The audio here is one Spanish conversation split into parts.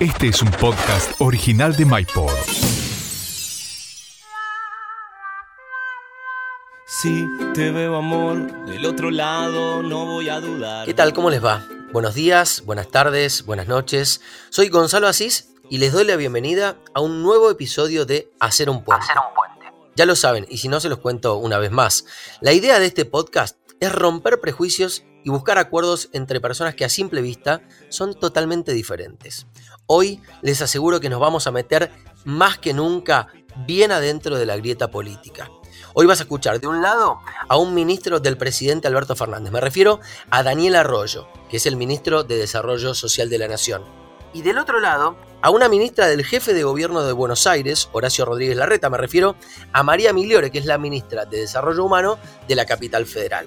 Este es un podcast original de MyPod. Si te veo amor del otro lado, no voy a dudar. ¿Qué tal? ¿Cómo les va? Buenos días, buenas tardes, buenas noches. Soy Gonzalo Asís y les doy la bienvenida a un nuevo episodio de Hacer un puente. Ya lo saben, y si no se los cuento una vez más. La idea de este podcast es romper prejuicios y buscar acuerdos entre personas que a simple vista son totalmente diferentes. Hoy les aseguro que nos vamos a meter más que nunca bien adentro de la grieta política. Hoy vas a escuchar de un lado a un ministro del presidente Alberto Fernández. Me refiero a Daniel Arroyo, que es el ministro de Desarrollo Social de la Nación. Y del otro lado, a una ministra del jefe de gobierno de Buenos Aires, Horacio Rodríguez Larreta. Me refiero a María Migliore, que es la ministra de Desarrollo Humano de la capital federal.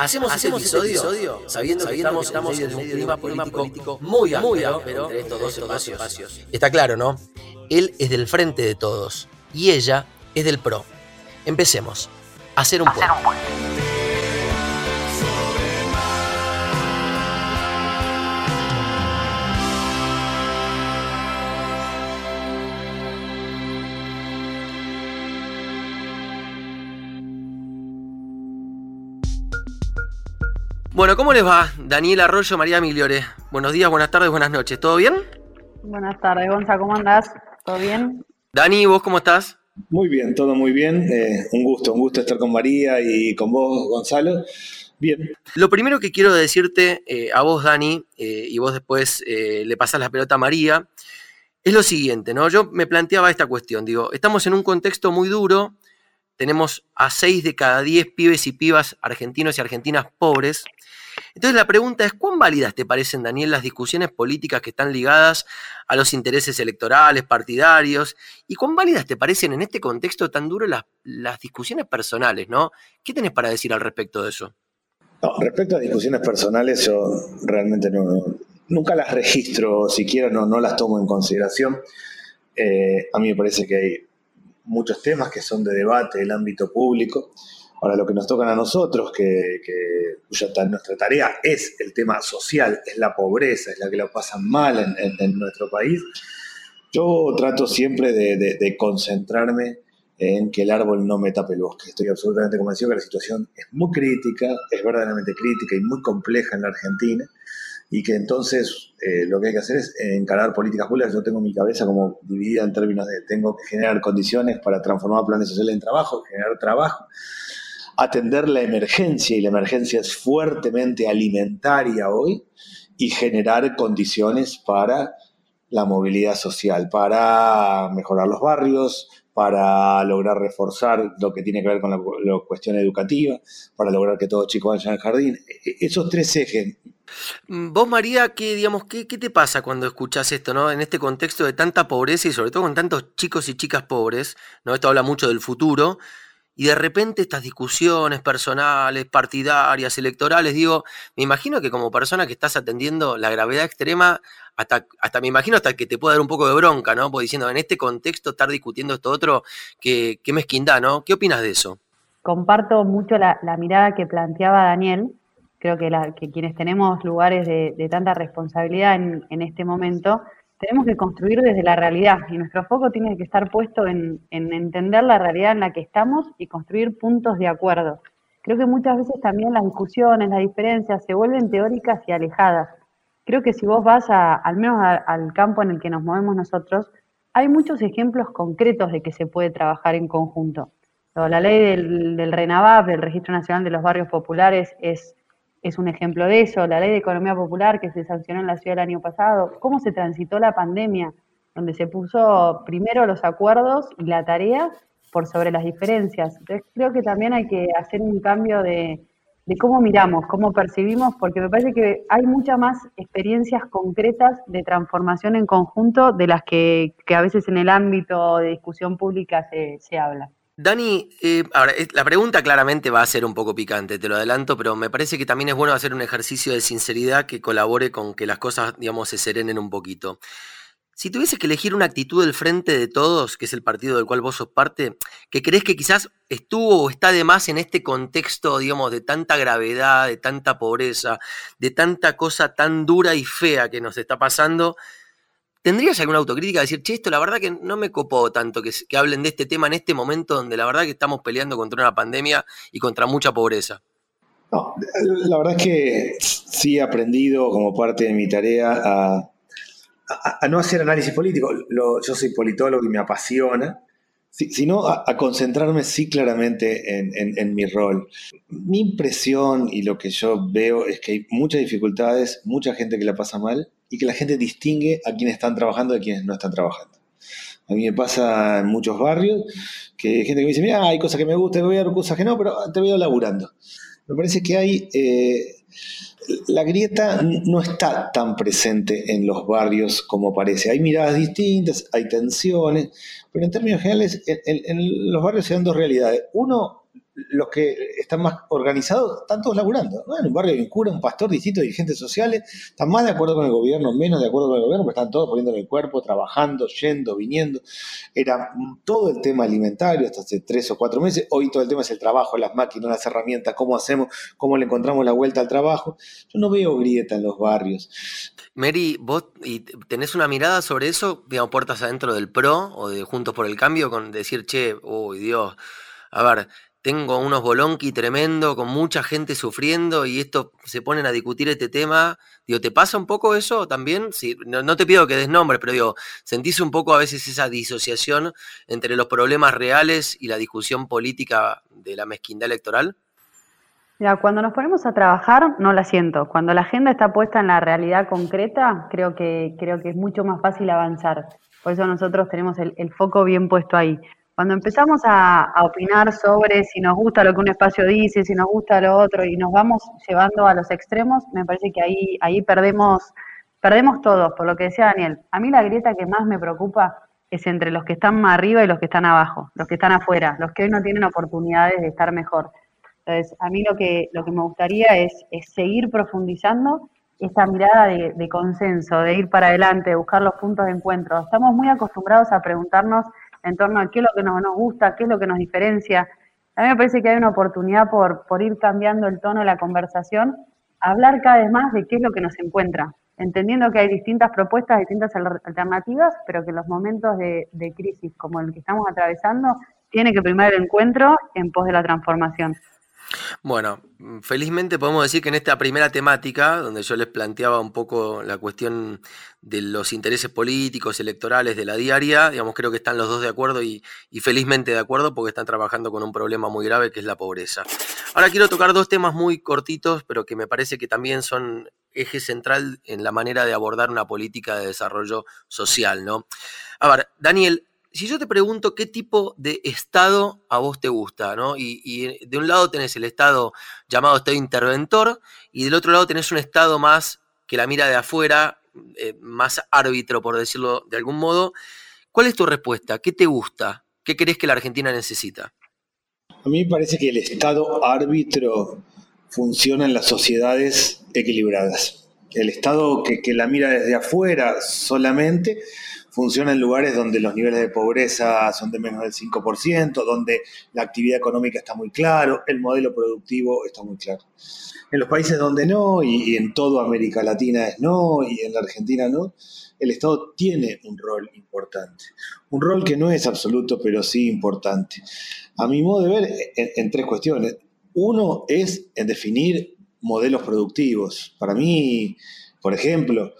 Hacemos, este episodio, sabiendo, que estamos, en medio de un clima político, muy amplio, pero entre estos dos espacios. Está claro, ¿no? Él es del frente de todos y ella es del PRO. Empecemos. Hacer un puente. Bueno, ¿cómo les va? Daniel Arroyo, María Migliore. Buenos días, buenas tardes, buenas noches. ¿Todo bien? Buenas tardes, Gonza, ¿cómo andás? ¿Todo bien? Dani, ¿vos cómo estás? Muy bien, todo muy bien. Eh, un gusto, un gusto estar con María y con vos, Gonzalo. Bien. Lo primero que quiero decirte eh, a vos, Dani, eh, y vos después le pasás la pelota a María, es lo siguiente, ¿no? Yo me planteaba esta cuestión, digo, estamos en un contexto muy duro, tenemos a 6 de cada 10 pibes y pibas argentinos y argentinas pobres, entonces la pregunta es, ¿cuán válidas te parecen, Daniel, las discusiones políticas que están ligadas a los intereses electorales, partidarios? ¿Y cuán válidas te parecen en este contexto tan duro las, discusiones personales, ¿no? ¿Qué tenés para decir al respecto de eso? respecto a discusiones personales, yo realmente nunca las registro, siquiera no, no las tomo en consideración. Eh, a mí me parece que hay muchos temas que son de debate en el ámbito público Ahora, lo que nos tocan a nosotros, que, nuestra tarea es el tema social, es la pobreza, es la que lo pasan mal en, nuestro país, yo trato siempre de, concentrarme en que el árbol no me tape el bosque. Estoy absolutamente convencido que la situación es muy crítica, es verdaderamente crítica y muy compleja en la Argentina, y que entonces eh, lo que hay que hacer es encarar políticas públicas. Yo tengo mi cabeza como dividida en términos de tengo que generar condiciones para transformar planes sociales en trabajo, generar trabajo atender la emergencia, y la emergencia es fuertemente alimentaria hoy, y generar condiciones para la movilidad social, para mejorar los barrios, para lograr reforzar lo que tiene que ver con la, cuestión educativa, para lograr que todos chicos vayan al jardín. E, e, esos tres ejes. Mm, vos, María, ¿qué, digamos, qué, qué te pasa cuando escuchas esto, ¿no? En este contexto de tanta pobreza y sobre todo con tantos chicos y chicas pobres, ¿no? Esto habla mucho del futuro y de repente estas discusiones personales, partidarias, electorales, digo, me imagino que como persona que estás atendiendo la gravedad extrema, hasta, hasta me imagino hasta que te pueda dar un poco de bronca, ¿no? Porque diciendo, en este contexto estar discutiendo esto otro, qué, qué mezquindad, ¿no? ¿Qué opinas de eso? Comparto mucho la, mirada que planteaba Daniel. Creo que, la, que quienes tenemos lugares de, tanta responsabilidad en, este momento, tenemos que construir desde la realidad y nuestro foco tiene que estar puesto en, entender la realidad en la que estamos y construir puntos de acuerdo. Creo que muchas veces también las discusiones, las diferencias se vuelven teóricas y alejadas. Creo que si vos vas al menos al campo en el que nos movemos nosotros, hay muchos ejemplos concretos de que se puede trabajar en conjunto. La ley del, del RENAVAP, del Registro Nacional de los Barrios Populares, es es un ejemplo de eso, la ley de economía popular que se sancionó en la ciudad el año pasado, cómo se transitó la pandemia, donde se puso primero los acuerdos y la tarea por sobre las diferencias. Entonces creo que también hay que hacer un cambio de, cómo miramos, cómo percibimos, porque me parece que hay muchas más experiencias concretas de transformación en conjunto de las que, a veces en el ámbito de discusión pública se, se habla. Dani, eh, ahora, la pregunta claramente va a ser un poco picante, te lo adelanto, pero me parece que también es bueno hacer un ejercicio de sinceridad que colabore con que las cosas, digamos, se serenen un poquito. Si tuvieses que elegir una actitud del frente de todos, que es el partido del cual vos sos parte, que crees que quizás estuvo o está de más en este contexto, digamos, de tanta gravedad, de tanta pobreza, de tanta cosa tan dura y fea que nos está pasando, ¿Tendrías alguna autocrítica de decir, che, esto la verdad que no me copó tanto que, que hablen de este tema en este momento donde la verdad que estamos peleando contra una pandemia y contra mucha pobreza? No, la verdad es que sí he aprendido como parte de mi tarea a, no hacer análisis político. yo soy politólogo y me apasiona, sino a, concentrarme sí claramente en, mi rol. Mi impresión y lo que yo veo es que hay muchas dificultades, mucha gente que la pasa mal y que la gente distingue a quienes están trabajando de quienes no están trabajando. A mí me pasa en muchos barrios que hay gente que me dice, mira, hay cosas que me gustan, voy a ver cosas que no, pero te veo laburando. Me parece que hay... Eh, la grieta no está tan presente en los barrios como parece. Hay miradas distintas, hay tensiones, pero en términos generales en, en los barrios se dan dos realidades. Uno, los que están más organizados están todos laburando. En un barrio hay un cura, un pastor, distintos dirigentes sociales, están más de acuerdo con el gobierno, menos de acuerdo con el gobierno, pero están todos poniendo el cuerpo, trabajando, yendo, viniendo. Era todo el tema alimentario hasta hace tres o cuatro meses. Hoy todo el tema es el trabajo, las máquinas, las herramientas, cómo hacemos, cómo le encontramos la vuelta al trabajo. Yo no veo grieta en los barrios. Mary, vos tenés una mirada sobre eso, digamos, puertas adentro del PRO o de Juntos por el Cambio, con decir, che, uy, Dios, a ver, tengo unos bolonqui tremendo, con mucha gente sufriendo y esto se ponen a discutir este tema. Digo, ¿te pasa un poco eso también? Sí, no, te pido que des nombre, pero digo, ¿sentís un poco a veces esa disociación entre los problemas reales y la discusión política de la mezquindad electoral? Mira, cuando nos ponemos a trabajar, no la siento. Cuando la agenda está puesta en la realidad concreta, creo que, creo que es mucho más fácil avanzar. Por eso nosotros tenemos el foco bien puesto ahí. Cuando empezamos a, opinar sobre si nos gusta lo que un espacio dice, si nos gusta lo otro, y nos vamos llevando a los extremos, me parece que ahí, ahí perdemos, perdemos todos, por lo que decía Daniel. A mí la grieta que más me preocupa es entre los que están más arriba y los que están abajo, los que están afuera, los que hoy no tienen oportunidades de estar mejor. Entonces, a mí lo que, lo que me gustaría es, seguir profundizando esta mirada de, de, consenso, de ir para adelante, de buscar los puntos de encuentro. Estamos muy acostumbrados a preguntarnos en torno a qué es lo que nos, gusta, qué es lo que nos diferencia. A mí me parece que hay una oportunidad por, por ir cambiando el tono de la conversación, hablar cada vez más de qué es lo que nos encuentra, entendiendo que hay distintas propuestas, distintas alternativas, pero que en los momentos de, de crisis como el que estamos atravesando, tiene que primar el encuentro en pos de la transformación. Bueno, felizmente podemos decir que en esta primera temática, donde yo les planteaba un poco la cuestión de los intereses políticos, electorales de la diaria, digamos, creo que están los dos de acuerdo y, felizmente de acuerdo porque están trabajando con un problema muy grave que es la pobreza. Ahora quiero tocar dos temas muy cortitos, pero que me parece que también son eje central en la manera de abordar una política de desarrollo social, ¿no? A ver, Daniel, si yo te pregunto qué tipo de Estado a vos te gusta, ¿no? Y, de un lado tenés el Estado llamado Estado interventor y del otro lado tenés un Estado más que la mira de afuera, eh, más árbitro, por decirlo de algún modo. ¿Cuál es tu respuesta? ¿Qué te gusta? ¿Qué crees que la Argentina necesita? A mí me parece que el Estado árbitro funciona en las sociedades equilibradas. El Estado que la mira desde afuera solamente funciona en lugares donde los niveles de pobreza son de menos del 5%, donde la actividad económica está muy claro, el modelo productivo está muy claro. En los países donde no, y, en toda América Latina es no, y en la Argentina no, el Estado tiene un rol importante. Un rol que no es absoluto, pero sí importante. A mi modo de ver, en tres cuestiones. Uno es en definir modelos productivos. Para mí, por ejemplo,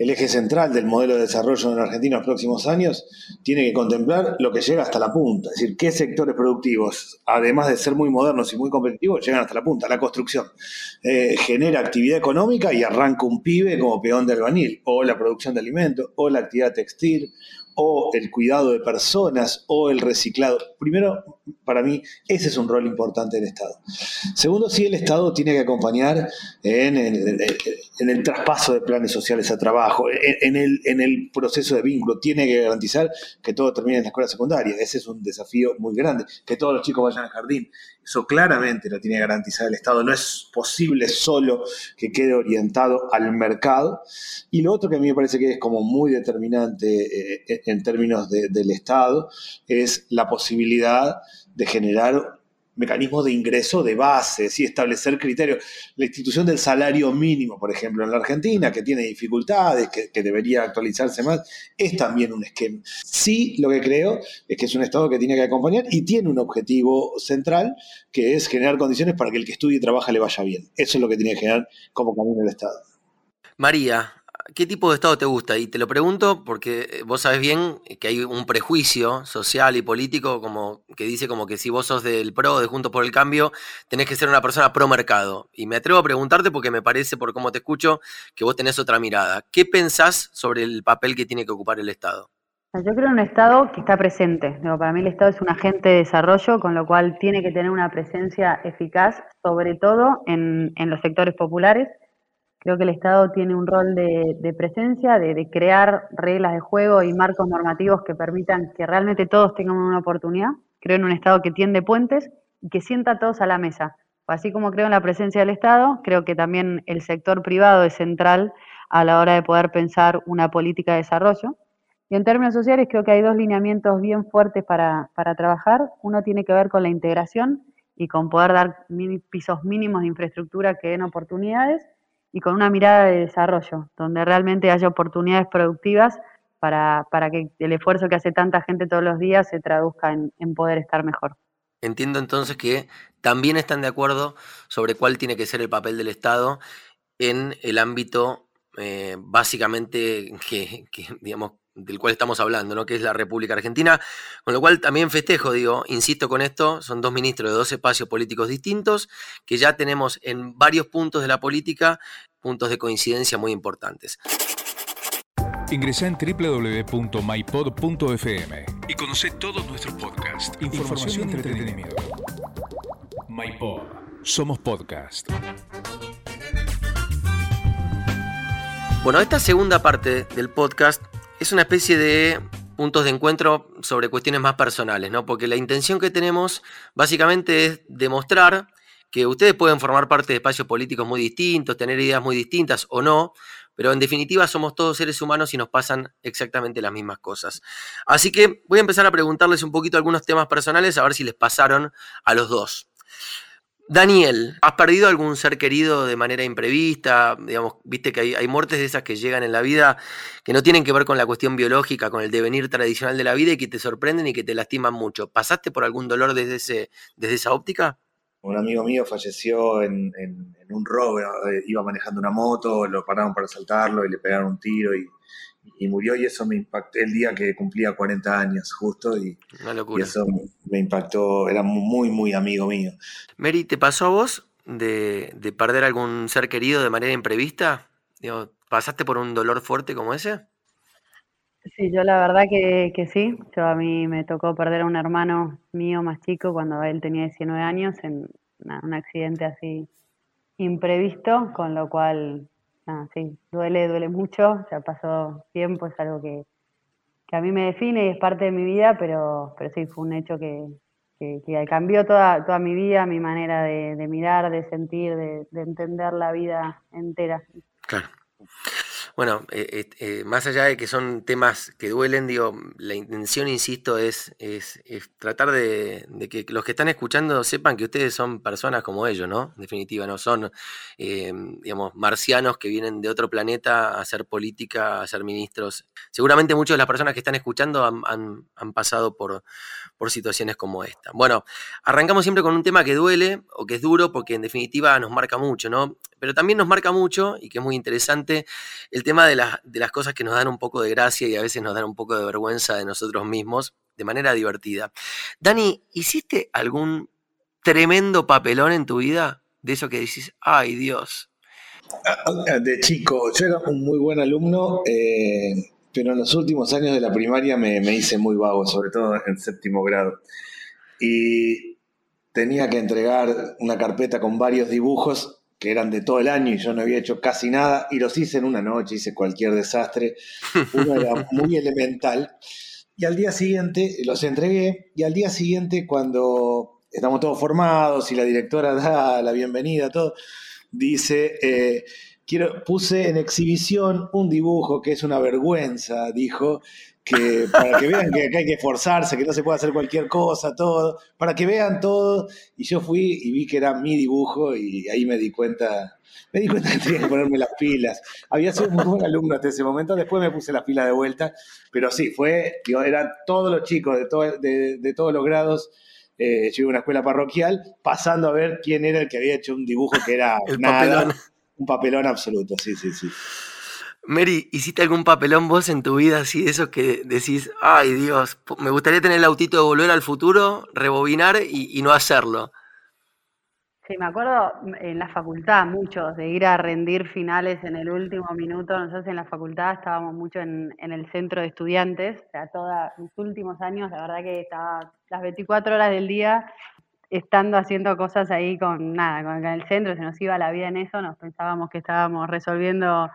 el eje central del modelo de desarrollo en Argentina en los próximos años tiene que contemplar lo que llega hasta la punta, es decir, qué sectores productivos, además de ser muy modernos y muy competitivos, llegan hasta la punta, la construcción. Eh, genera actividad económica y arranca un pibe como peón de albanil, o la producción de alimentos, o la actividad textil, o el cuidado de personas o el reciclado. Primero, para mí, ese es un rol importante del Estado. Segundo, sí, el Estado tiene que acompañar en, el traspaso de planes sociales a trabajo, en, el, proceso de vínculo, tiene que garantizar que todo termine en la escuela secundaria. Ese es un desafío muy grande, que todos los chicos vayan al jardín. Eso claramente lo tiene que garantizar el Estado. No es posible solo que quede orientado al mercado. Y lo otro que a mí me parece que es como muy determinante eh, en términos del Estado es la posibilidad de generar mecanismos de ingreso de base, ¿sí? establecer criterios. La institución del salario mínimo, por ejemplo, en la Argentina, que tiene dificultades, que, que, debería actualizarse más, es también un esquema. Sí, lo que creo es que es un Estado que tiene que acompañar y tiene un objetivo central, que es generar condiciones para que el que estudie y trabaja le vaya bien. Eso es lo que tiene que generar como camino el Estado. María, ¿Qué tipo de Estado te gusta? Y te lo pregunto porque eh, vos sabes bien que hay un prejuicio social y político como que dice como que si vos sos del PRO, de Juntos por el Cambio, tenés que ser una persona pro mercado. Y me atrevo a preguntarte porque me parece, por cómo te escucho, que vos tenés otra mirada. ¿Qué pensás sobre el papel que tiene que ocupar el Estado? Yo creo en un Estado que está presente. para mí el Estado es un agente de desarrollo, con lo cual tiene que tener una presencia eficaz, sobre todo en los sectores populares Creo que el Estado tiene un rol de, presencia, de, crear reglas de juego y marcos normativos que permitan que realmente todos tengan una oportunidad. Creo en un Estado que tiende puentes y que sienta a todos a la mesa. Así como creo en la presencia del Estado, creo que también el sector privado es central a la hora de poder pensar una política de desarrollo. Y en términos sociales creo que hay dos lineamientos bien fuertes para, trabajar. Uno tiene que ver con la integración y con poder dar pisos mínimos de infraestructura que den oportunidades y con una mirada de desarrollo, donde realmente haya oportunidades productivas para, para que el esfuerzo que hace tanta gente todos los días se traduzca en, poder estar mejor. Entiendo entonces que también están de acuerdo sobre cuál tiene que ser el papel del Estado en el ámbito eh, básicamente que, digamos, del cual estamos hablando, ¿no? que es la República Argentina, con lo cual también festejo, digo, insisto con esto, son dos ministros de dos espacios políticos distintos, que ya tenemos en varios puntos de la política puntos de coincidencia muy importantes. Ingresa en www.mypod.fm y conoce todos nuestros podcasts, información, y entretenimiento. MyPod. Somos podcast. Bueno, esta segunda parte del podcast es una especie de puntos de encuentro sobre cuestiones más personales, ¿no? Porque la intención que tenemos básicamente es demostrar que ustedes pueden formar parte de espacios políticos muy distintos, tener ideas muy distintas o no, pero en definitiva somos todos seres humanos y nos pasan exactamente las mismas cosas. Así que voy a empezar a preguntarles un poquito algunos temas personales, a ver si les pasaron a los dos. Daniel, ¿has perdido algún ser querido de manera imprevista? Digamos, viste que hay, muertes de esas que llegan en la vida que no tienen que ver con la cuestión biológica, con el devenir tradicional de la vida y que te sorprenden y que te lastiman mucho. ¿Pasaste por algún dolor desde, ese, desde esa óptica? Un amigo mío falleció en, un robo, eh, iba manejando una moto, lo pararon para asaltarlo y le pegaron un tiro y y murió y eso me impactó el día que cumplía 40 años justo y, eso me impactó, era muy, muy amigo mío. Mary, ¿te pasó a vos de, perder algún ser querido de manera imprevista? ¿Pasaste por un dolor fuerte como ese? Sí, yo la verdad que, que, sí. Yo a mí me tocó perder a un hermano mío más chico cuando él tenía 19 años en un accidente así imprevisto, con lo cual Ah, sí, duele, duele mucho, ya pasó tiempo, es algo que, a mí me define y es parte de mi vida, pero, pero sí, fue un hecho que, cambió toda, toda mi vida, mi manera de, mirar, de sentir, de, de entender la vida entera. Claro. Bueno, eh, eh, eh, más allá de que son temas que duelen, digo, la intención, insisto, es, tratar de, que los que están escuchando sepan que ustedes son personas como ellos, ¿no? En definitiva, no son, digamos, marcianos que vienen de otro planeta a hacer política, a ser ministros. Seguramente muchas de las personas que están escuchando han, pasado por situaciones como esta. Bueno, arrancamos siempre con un tema que duele o que es duro porque en definitiva nos marca mucho, ¿no? Pero también nos marca mucho, y que es muy interesante, el tema de, de las cosas que nos dan un poco de gracia y a veces nos dan un poco de vergüenza de nosotros mismos de manera divertida. Dani, ¿hiciste algún tremendo papelón en tu vida? De eso que decís, ay Dios. Ah, de chico, yo era un muy buen alumno. Eh, pero en los últimos años de la primaria me, hice muy vago, sobre todo en séptimo grado. Y tenía que entregar una carpeta con varios dibujos que eran de todo el año y yo no había hecho casi nada y los hice en una noche, hice cualquier desastre. Uno era muy elemental. Y al día siguiente los entregué y al día siguiente cuando estamos todos formados y la directora da la bienvenida, todo, dice, eh, quiero, puse en exhibición un dibujo que es una vergüenza, dijo, que para que vean que hay que esforzarse, que no se puede hacer cualquier cosa, todo, para que vean todo. Y yo fui y vi que era mi dibujo y ahí me di cuenta, me di cuenta que tenía que ponerme las pilas. Había sido muy buen alumno hasta ese momento, después me puse las pilas de vuelta, pero sí, fue, digo, eran todos los chicos de, de, todos los grados. Eh, yo iba a una escuela parroquial, pasando a ver quién era el que había hecho un dibujo que era nada, un papelón absoluto, sí, sí, sí. Mary, ¿hiciste algún papelón vos en tu vida así de esos que decís, ay Dios, me gustaría tener el autito de volver al futuro, rebobinar y, no hacerlo? Sí, me acuerdo en la facultad muchos de ir a rendir finales en el último minuto. Nosotros en la facultad estábamos mucho en, el centro de estudiantes, o sea, todos los últimos años, la verdad que estaba las 24 horas del día estando haciendo cosas ahí con nada, con el centro, se nos iba la vida en eso, nos pensábamos que estábamos resolviendo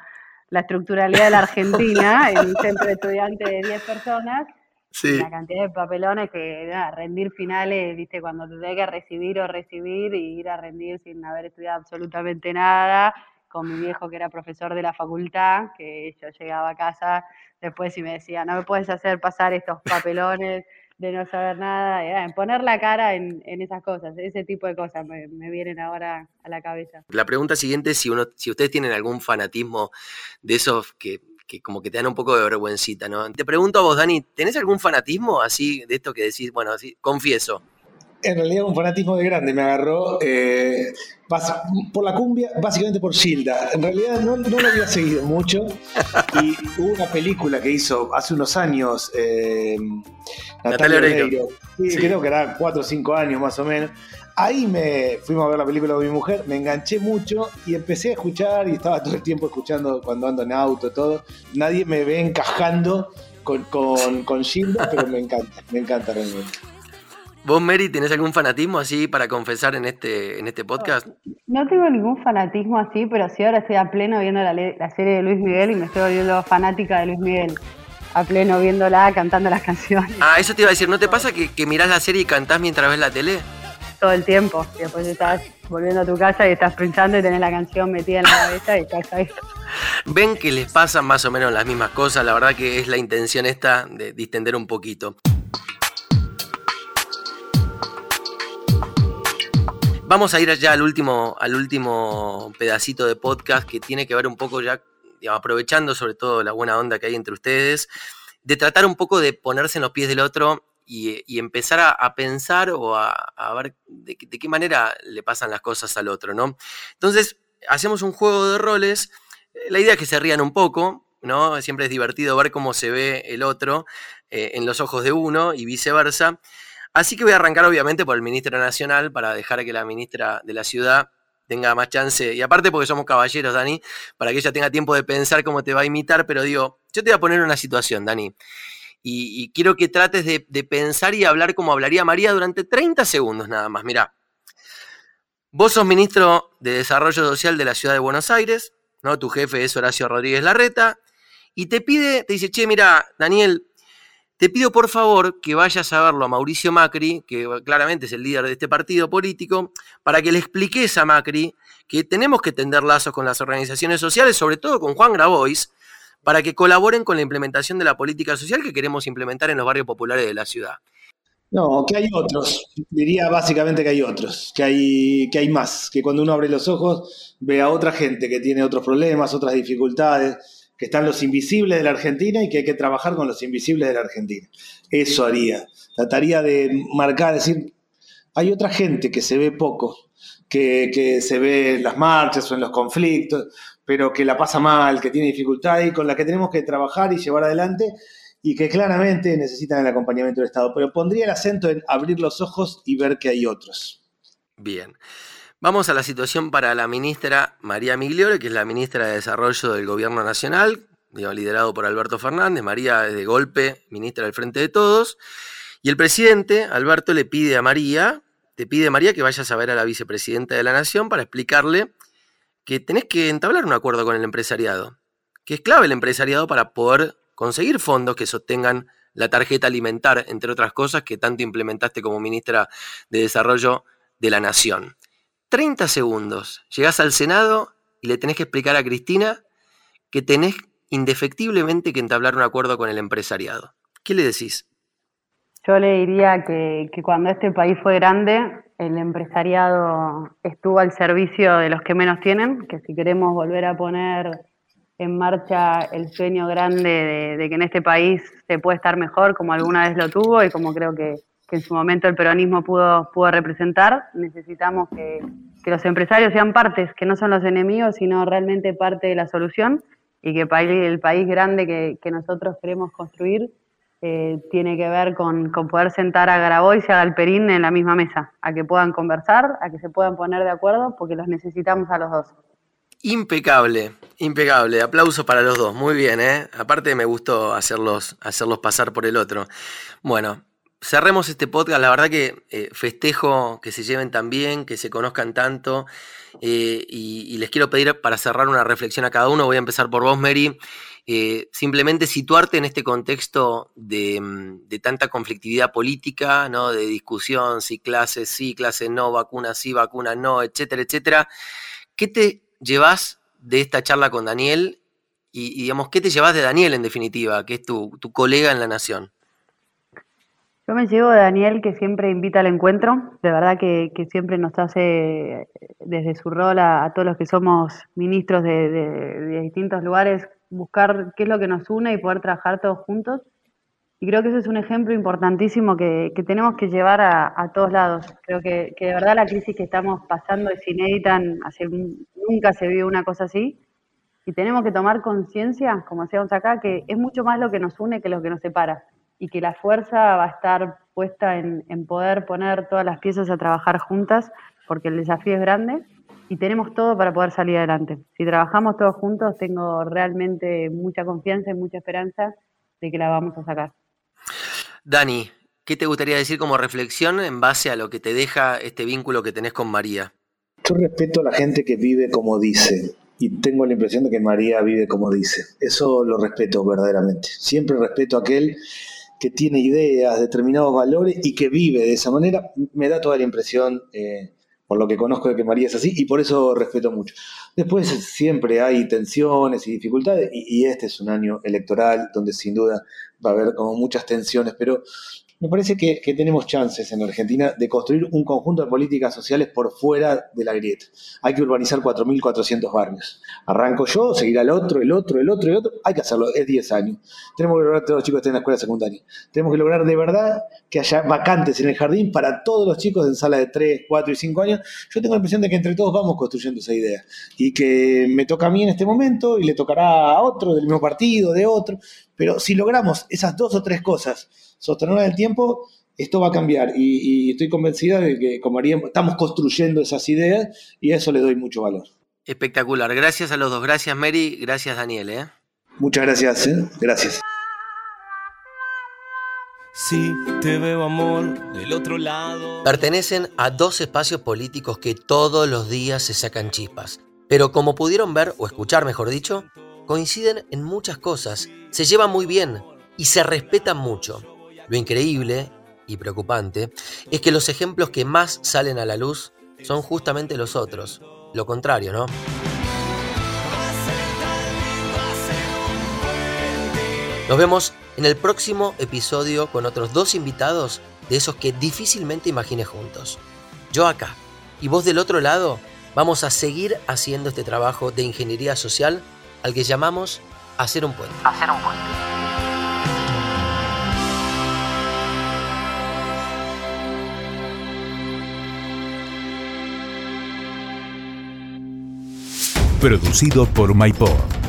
la estructuralidad de la Argentina en un centro de estudiantes de 10 personas. Sí. La cantidad de papelones que rendir finales, viste, cuando te tenés que recibir o recibir y ir a rendir sin haber estudiado absolutamente nada, con mi viejo que era profesor de la facultad, que yo llegaba a casa después y me decía, no me puedes hacer pasar estos papelones de no saber nada, en poner la cara en, esas cosas, ese tipo de cosas me, vienen ahora a la cabeza. La pregunta siguiente es si, uno, si ustedes tienen algún fanatismo de esos que, como que te dan un poco de vergüencita, ¿no? Te pregunto a vos, Dani, ¿tenés algún fanatismo así de esto que decís, bueno, así, confieso? En realidad un fanatismo de grande me agarró eh, por la cumbia, básicamente por Gilda. En realidad no, no, lo había seguido mucho y hubo una película que hizo hace unos años eh, Natalia, Oreiro. Creo que era cuatro o cinco años más o menos. Ahí me fuimos a ver la película con mi mujer, me enganché mucho y empecé a escuchar y estaba todo el tiempo escuchando cuando ando en auto, todo. Nadie me ve encajando con, con, con Gilda, pero me encanta, me encanta realmente. ¿Vos, Mary, tenés algún fanatismo así para confesar en este, en este podcast? No tengo ningún fanatismo así, pero sí ahora estoy a pleno viendo la, serie de Luis Miguel y me estoy volviendo fanática de Luis Miguel. A pleno viéndola, cantando las canciones. Ah, eso te iba a decir, ¿no te pasa que, que mirás la serie y cantás mientras ves la tele? Todo el tiempo. Y después estás volviendo a tu casa y estás pensando y tenés la canción metida en la cabeza y estás ahí. Ven que les pasan más o menos las mismas cosas, la verdad que es la intención esta de distender un poquito. Vamos a ir ya al último, al último pedacito de podcast que tiene que ver un poco ya, aprovechando sobre todo la buena onda que hay entre ustedes, de tratar un poco de ponerse en los pies del otro y, empezar a, pensar o a, ver de, qué manera le pasan las cosas al otro, ¿no? Entonces, hacemos un juego de roles. La idea es que se rían un poco, ¿no? Siempre es divertido ver cómo se ve el otro eh, en los ojos de uno y viceversa. Así que voy a arrancar obviamente por el ministro nacional para dejar que la ministra de la ciudad tenga más chance. Y aparte porque somos caballeros, Dani, para que ella tenga tiempo de pensar cómo te va a imitar. Pero digo, yo te voy a poner una situación, Dani. Y, quiero que trates de, pensar y hablar como hablaría María durante 30 segundos nada más. Mira, vos sos ministro de Desarrollo Social de la ciudad de Buenos Aires, ¿no? Tu jefe es Horacio Rodríguez Larreta. Y te pide, te dice, che, mira, Daniel, te pido por favor que vayas a verlo a Mauricio Macri, que claramente es el líder de este partido político, para que le expliques a Macri que tenemos que tender lazos con las organizaciones sociales, sobre todo con Juan Grabois, para que colaboren con la implementación de la política social que queremos implementar en los barrios populares de la ciudad. No, que hay otros. Diría básicamente que hay otros, que hay, que hay más, que cuando uno abre los ojos ve a otra gente que tiene otros problemas, otras dificultades, que están los invisibles de la Argentina y que hay que trabajar con los invisibles de la Argentina. Eso haría. Trataría de marcar, decir, hay otra gente que se ve poco, que, se ve en las marchas o en los conflictos, pero que la pasa mal, que tiene dificultades y con la que tenemos que trabajar y llevar adelante y que claramente necesitan el acompañamiento del Estado. Pero pondría el acento en abrir los ojos y ver que hay otros. Bien. Vamos a la situación para la ministra María Migliore, que es la ministra de Desarrollo del Gobierno Nacional, liderado por Alberto Fernández. María es de golpe ministra del Frente de Todos. Y el presidente, Alberto, le pide a María, te pide a María que vayas a ver a la vicepresidenta de la Nación para explicarle que tenés que entablar un acuerdo con el empresariado, que es clave el empresariado para poder conseguir fondos que sostengan la tarjeta alimentar, entre otras cosas, que tanto implementaste como ministra de Desarrollo de la Nación. 30 segundos. Llegás al Senado y le tenés que explicar a Cristina que tenés indefectiblemente que entablar un acuerdo con el empresariado. ¿Qué le decís? Yo le diría que, cuando este país fue grande, el empresariado estuvo al servicio de los que menos tienen, que si queremos volver a poner en marcha el sueño grande de, que en este país se puede estar mejor, como alguna vez lo tuvo y como creo que, en su momento el peronismo pudo, pudo representar, necesitamos que, los empresarios sean partes, que no son los enemigos, sino realmente parte de la solución y que el país grande que nosotros queremos construir eh, tiene que ver con, poder sentar a Grabois y a Galperín en la misma mesa, a que puedan conversar, a que se puedan poner de acuerdo, porque los necesitamos a los dos. Impecable, impecable. Aplauso para los dos. Muy bien, ¿eh? Aparte me gustó hacerlos, hacerlos pasar por el otro. Bueno, cerremos este podcast. La verdad que eh, festejo que se lleven tan bien, que se conozcan tanto. Eh, y, les quiero pedir para cerrar una reflexión a cada uno. Voy a empezar por vos, Mary. Eh, simplemente situarte en este contexto mm, de, tanta conflictividad política, ¿no? de discusión, si clases sí, clases no, vacunas sí, vacunas no, etcétera, etcétera. ¿Qué te llevas de esta charla con Daniel? Y, digamos, ¿qué te llevas de Daniel en definitiva, que es tu, colega en la Nación? Yo me llevo de Daniel que siempre invita al encuentro, de verdad que, siempre nos hace desde su rol a, todos los que somos ministros de distintos lugares buscar qué es lo que nos une y poder trabajar todos juntos. Y creo que ese es un ejemplo importantísimo que, tenemos que llevar a, todos lados. Creo que, de verdad la crisis que estamos pasando es inédita, nunca se vio una cosa así. Y tenemos que tomar conciencia, como decíamos acá, que es mucho más lo que nos une que lo que nos separa. Y que la fuerza va a estar puesta en, en poder poner todas las piezas a trabajar juntas, porque el desafío es grande y tenemos todo para poder salir adelante. Si trabajamos todos juntos, tengo realmente mucha confianza y mucha esperanza de que la vamos a sacar. Dani, ¿qué te gustaría decir como reflexión en base a lo que te deja este vínculo que tenés con María? Yo respeto a la gente que vive como dice y tengo la impresión de que María vive como dice. Eso lo respeto verdaderamente. Siempre respeto a aquel que tiene ideas, determinados valores y que vive de esa manera. Me da toda la impresión eh, por lo que conozco de que María es así y por eso respeto mucho. Después siempre hay tensiones y dificultades y, este es un año electoral donde sin duda va a haber como muchas tensiones, pero me parece que, tenemos chances en Argentina de construir un conjunto de políticas sociales por fuera de la grieta. Hay que urbanizar 4.400 barrios. Arranco yo, seguirá el otro, el otro, el otro, el otro. Hay que hacerlo, es 10 años. Tenemos que lograr que todos los chicos estén en la escuela secundaria. Tenemos que lograr de verdad que haya vacantes en el jardín para todos los chicos en sala de 3, 4 y 5 años. Yo tengo la impresión de que entre todos vamos construyendo esa idea. Y que me toca a mí en este momento y le tocará a otro del mismo partido, de otro. Pero si logramos esas dos o tres cosas, sostenerla en el tiempo, esto va a cambiar. Y, estoy convencida de que como haríamos, estamos construyendo esas ideas y a eso le doy mucho valor. Espectacular. Gracias a los dos. Gracias, Mary. Gracias, Daniel. ¿eh? Muchas gracias. ¿eh? Gracias. Sí, te veo amor del otro lado. Pertenecen a dos espacios políticos que todos los días se sacan chispas. Pero como pudieron ver o escuchar, mejor dicho, coinciden en muchas cosas, se llevan muy bien y se respetan mucho. Lo increíble y preocupante es que los ejemplos que más salen a la luz son justamente los otros. Lo contrario, ¿no? Nos vemos en el próximo episodio con otros dos invitados de esos que difícilmente imagines juntos. Yo acá y vos del otro lado vamos a seguir haciendo este trabajo de ingeniería social al que llamamos hacer un puente. Hacer un puente. Producido por MyPod.